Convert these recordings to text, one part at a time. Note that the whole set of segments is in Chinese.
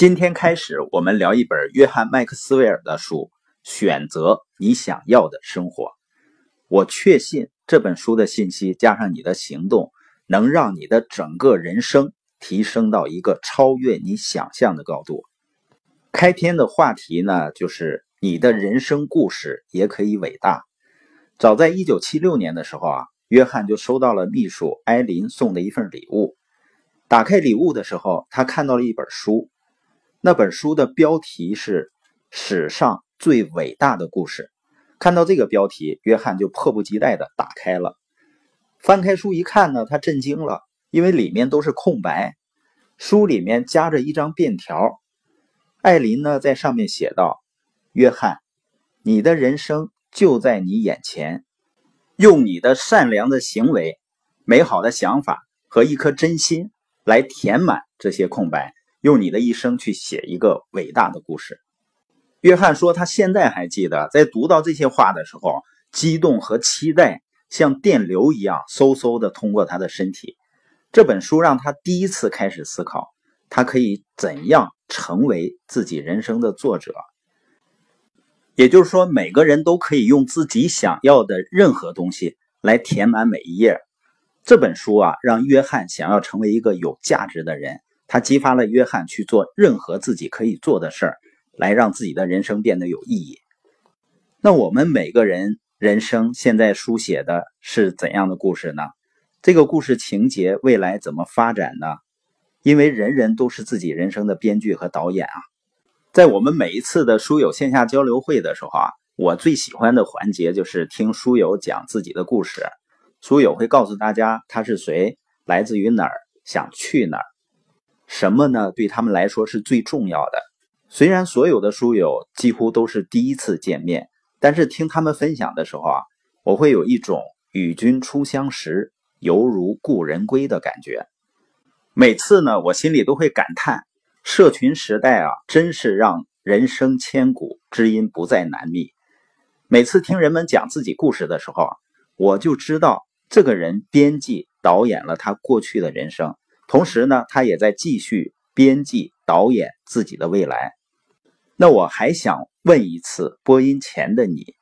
今天开始，我们聊一本约翰·麦克斯韦尔的书《选择你想要的生活》。我确信这本书的信息加上你的行动，能让你的整个人生提升到一个超越你想象的高度。开篇的话题呢，就是你的人生故事也可以伟大。早在1976年的时候啊，约翰就收到了秘书艾琳送的一份礼物。打开礼物的时候，他看到了一本书。那本书的标题是《史上最伟大的故事》。看到这个标题，约翰就迫不及待地打开了。翻开书一看呢，他震惊了，因为里面都是空白。书里面夹着一张便条，艾琳呢在上面写道：“约翰，你的人生就在你眼前，用你的善良的行为、美好的想法和一颗真心来填满这些空白。”用你的一生去写一个伟大的故事。约翰说，他现在还记得，在读到这些话的时候，激动和期待像电流一样嗖嗖的通过他的身体。这本书让他第一次开始思考，他可以怎样成为自己人生的作者。也就是说，每个人都可以用自己想要的任何东西来填满每一页。这本书啊，让约翰想要成为一个有价值的人。他激发了约翰去做任何自己可以做的事儿，来让自己的人生变得有意义。那我们每个人人生现在书写的是怎样的故事呢？这个故事情节未来怎么发展呢？因为人人都是自己人生的编剧和导演啊。在我们每一次的书友线下交流会的时候啊，我最喜欢的环节就是听书友讲自己的故事。书友会告诉大家他是谁，来自于哪儿，想去哪儿。什么呢？对他们来说是最重要的。虽然所有的书友几乎都是第一次见面，但是听他们分享的时候啊，我会有一种与君初相识，犹如故人归的感觉。每次呢，我心里都会感叹：社群时代啊，真是让人生千古，知音不再难觅。每次听人们讲自己故事的时候，我就知道这个人编辑导演了他过去的人生。同时呢，他也在继续编辑导演自己的未来。那我还想问一次，播音前的你，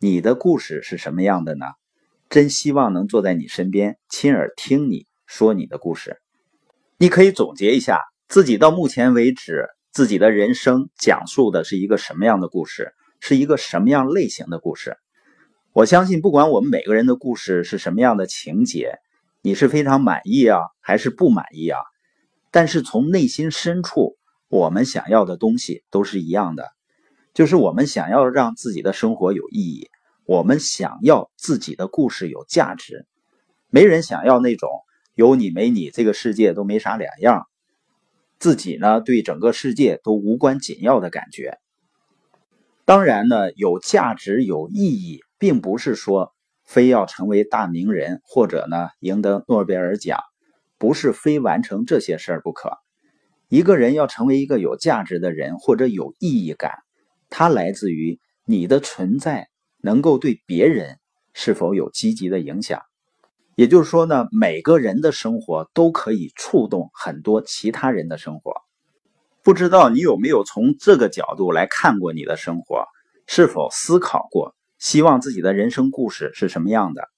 你的故事是什么样的呢？真希望能坐在你身边，亲耳听你说你的故事。你可以总结一下自己到目前为止自己的人生讲述的是一个什么样的故事，是一个什么样类型的故事。我相信，不管我们每个人的故事是什么样的情节。你是非常满意啊，还是不满意啊？但是从内心深处，我们想要的东西都是一样的，就是我们想要让自己的生活有意义，我们想要自己的故事有价值。没人想要那种有你没你，这个世界都没啥两样，自己呢对整个世界都无关紧要的感觉。当然呢，有价值有意义，并不是说。非要成为大名人，或者呢赢得诺贝尔奖，不是非完成这些事儿不可。一个人要成为一个有价值的人，或者有意义感，它来自于你的存在能够对别人是否有积极的影响。也就是说呢，每个人的生活都可以触动很多其他人的生活。不知道你有没有从这个角度来看过你的生活？是否思考过？希望自己的人生故事是什么样的？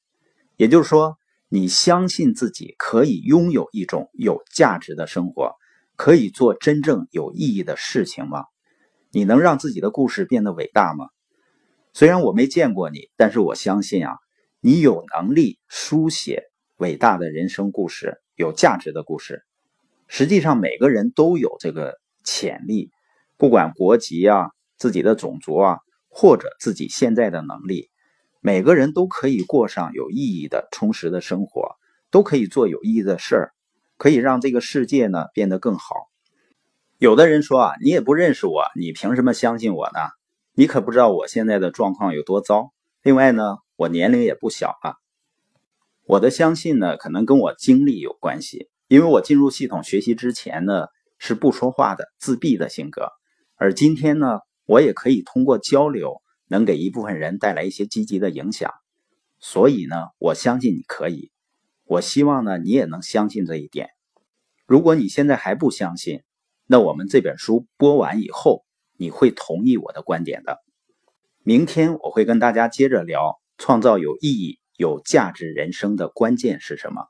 也就是说，你相信自己可以拥有一种有价值的生活，可以做真正有意义的事情吗？你能让自己的故事变得伟大吗？虽然我没见过你，但是我相信啊，你有能力书写伟大的人生故事，有价值的故事。实际上，每个人都有这个潜力，不管国籍啊，自己的种族啊。或者自己现在的能力，每个人都可以过上有意义的、充实的生活，都可以做有意义的事儿，可以让这个世界呢变得更好。有的人说啊，你也不认识我，你凭什么相信我呢？你可不知道我现在的状况有多糟。另外呢，我年龄也不小了。我的相信呢，可能跟我经历有关系，因为我进入系统学习之前呢，是不说话的、自闭的性格，而今天呢。我也可以通过交流，能给一部分人带来一些积极的影响。所以呢，我相信你可以。我希望呢，你也能相信这一点。如果你现在还不相信，那我们这本书播完以后，你会同意我的观点的。明天我会跟大家接着聊，创造有意义、有价值人生的关键是什么。